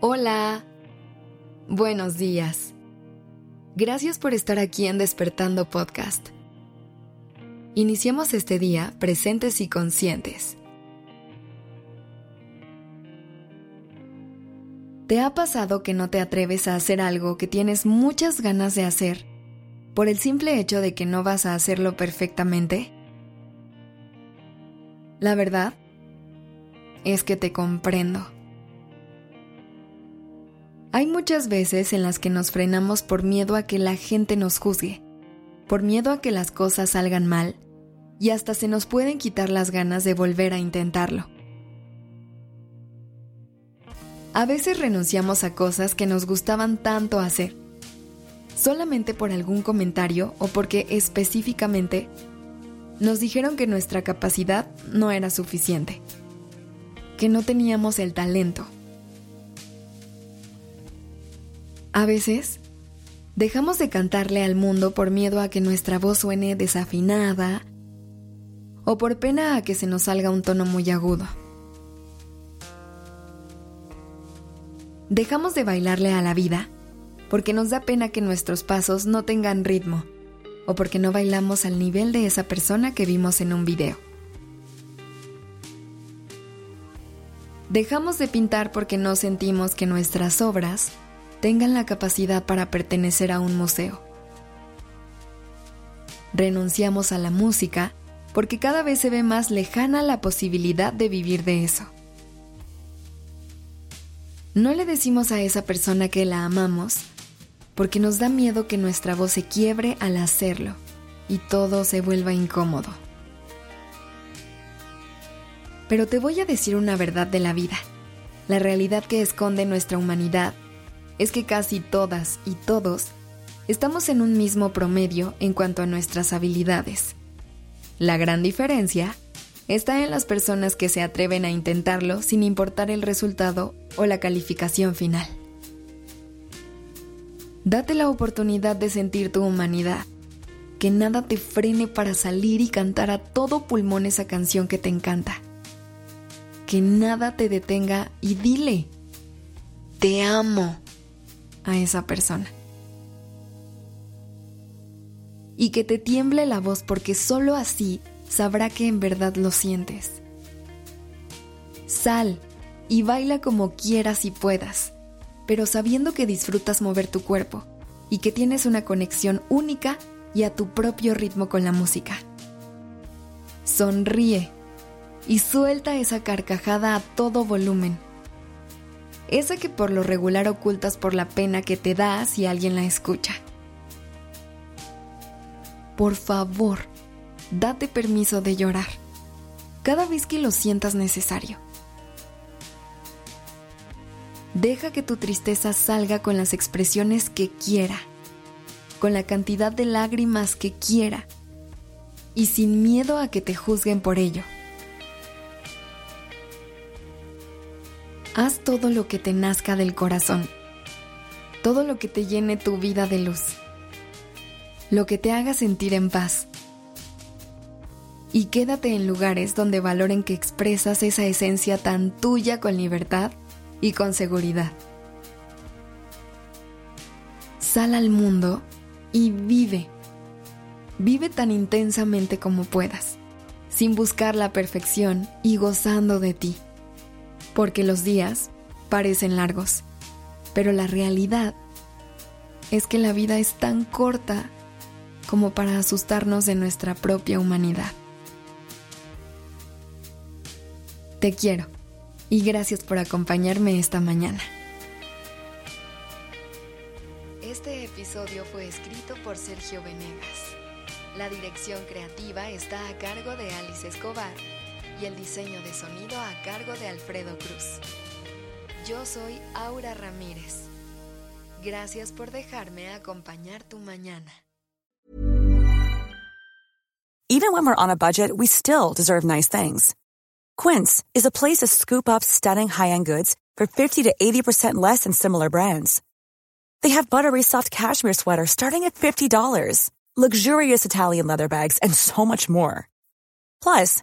Hola. Buenos días. Gracias por estar aquí en Despertando Podcast. Iniciemos este día presentes y conscientes. ¿Te ha pasado que no te atreves a hacer algo que tienes muchas ganas de hacer por el simple hecho de que no vas a hacerlo perfectamente? La verdad es que te comprendo. Hay muchas veces en las que nos frenamos por miedo a que la gente nos juzgue, por miedo a que las cosas salgan mal y hasta se nos pueden quitar las ganas de volver a intentarlo. A veces renunciamos a cosas que nos gustaban tanto hacer, solamente por algún comentario o porque específicamente nos dijeron que nuestra capacidad no era suficiente, que no teníamos el talento. A veces, dejamos de cantarle al mundo por miedo a que nuestra voz suene desafinada o por pena a que se nos salga un tono muy agudo. Dejamos de bailarle a la vida porque nos da pena que nuestros pasos no tengan ritmo o porque no bailamos al nivel de esa persona que vimos en un video. Dejamos de pintar porque no sentimos que nuestras obras tengan la capacidad para pertenecer a un museo. Renunciamos a la música porque cada vez se ve más lejana la posibilidad de vivir de eso. No le decimos a esa persona que la amamos porque nos da miedo que nuestra voz se quiebre al hacerlo y todo se vuelva incómodo. Pero te voy a decir una verdad de la vida, la realidad que esconde nuestra humanidad es que casi todas y todos estamos en un mismo promedio en cuanto a nuestras habilidades. La gran diferencia está en las personas que se atreven a intentarlo sin importar el resultado o la calificación final. Date la oportunidad de sentir tu humanidad, que nada te frene para salir y cantar a todo pulmón esa canción que te encanta. Que nada te detenga y dile, te amo a esa persona. Y que te tiemble la voz porque solo así sabrá que en verdad lo sientes. Sal y baila como quieras y puedas, pero sabiendo que disfrutas mover tu cuerpo y que tienes una conexión única y a tu propio ritmo con la música. Sonríe y suelta esa carcajada a todo volumen esa que por lo regular ocultas por la pena que te da si alguien la escucha. Por favor, date permiso de llorar, cada vez que lo sientas necesario. Deja que tu tristeza salga con las expresiones que quiera, con la cantidad de lágrimas que quiera, y sin miedo a que te juzguen por ello. Haz todo lo que te nazca del corazón, todo lo que te llene tu vida de luz, lo que te haga sentir en paz. Y quédate en lugares donde valoren que expresas esa esencia tan tuya con libertad y con seguridad. Sal al mundo y vive. Vive tan intensamente como puedas, sin buscar la perfección y gozando de ti porque los días parecen largos, pero la realidad es que la vida es tan corta como para asustarnos de nuestra propia humanidad. Te quiero y gracias por acompañarme esta mañana. Este episodio fue escrito por Sergio Venegas. La dirección creativa está a cargo de Alice Escobar y el diseño de sonido a cargo de Alfredo Cruz. Yo soy Aura Ramírez. Gracias por dejarme acompañar tu mañana. Even when we're on a budget, we still deserve nice things. Quince is a place to scoop up stunning high-end goods for 50 to 80% less than similar brands. They have buttery soft cashmere sweaters starting at $50, luxurious Italian leather bags, and so much more. Plus,